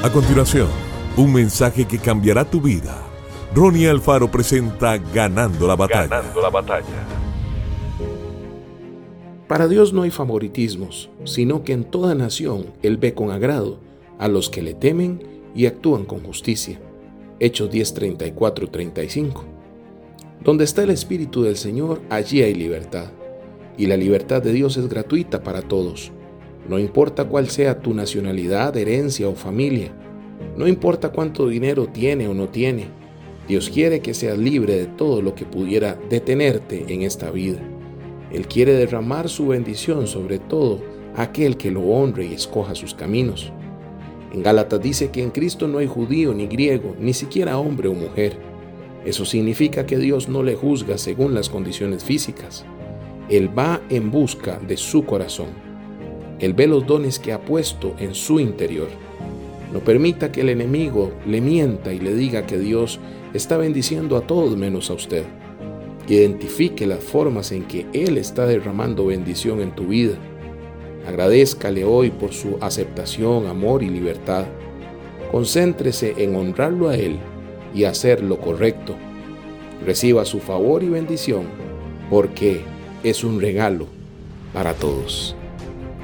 A continuación, un mensaje que cambiará tu vida. Ronnie Alfaro presenta Ganando la batalla. Ganando la batalla. Para Dios no hay favoritismos, sino que en toda nación Él ve con agrado a los que le temen y actúan con justicia. Hechos 10, 34, 35. Donde está el Espíritu del Señor, allí hay libertad. Y la libertad de Dios es gratuita para todos. No importa cuál sea tu nacionalidad, herencia o familia. No importa cuánto dinero tiene o no tiene. Dios quiere que seas libre de todo lo que pudiera detenerte en esta vida. Él quiere derramar su bendición sobre todo aquel que lo honre y escoja sus caminos. En Gálatas dice que en Cristo no hay judío ni griego, ni siquiera hombre o mujer. Eso significa que Dios no le juzga según las condiciones físicas. Él va en busca de su corazón. Él ve los dones que ha puesto en su interior. No permita que el enemigo le mienta y le diga que Dios está bendiciendo a todos menos a usted. Identifique las formas en que Él está derramando bendición en tu vida Agradezcale hoy por su aceptación, amor y libertad. Concéntrese en honrarlo a Él y hacer lo correcto. Reciba su favor y bendición porque es un regalo para todos.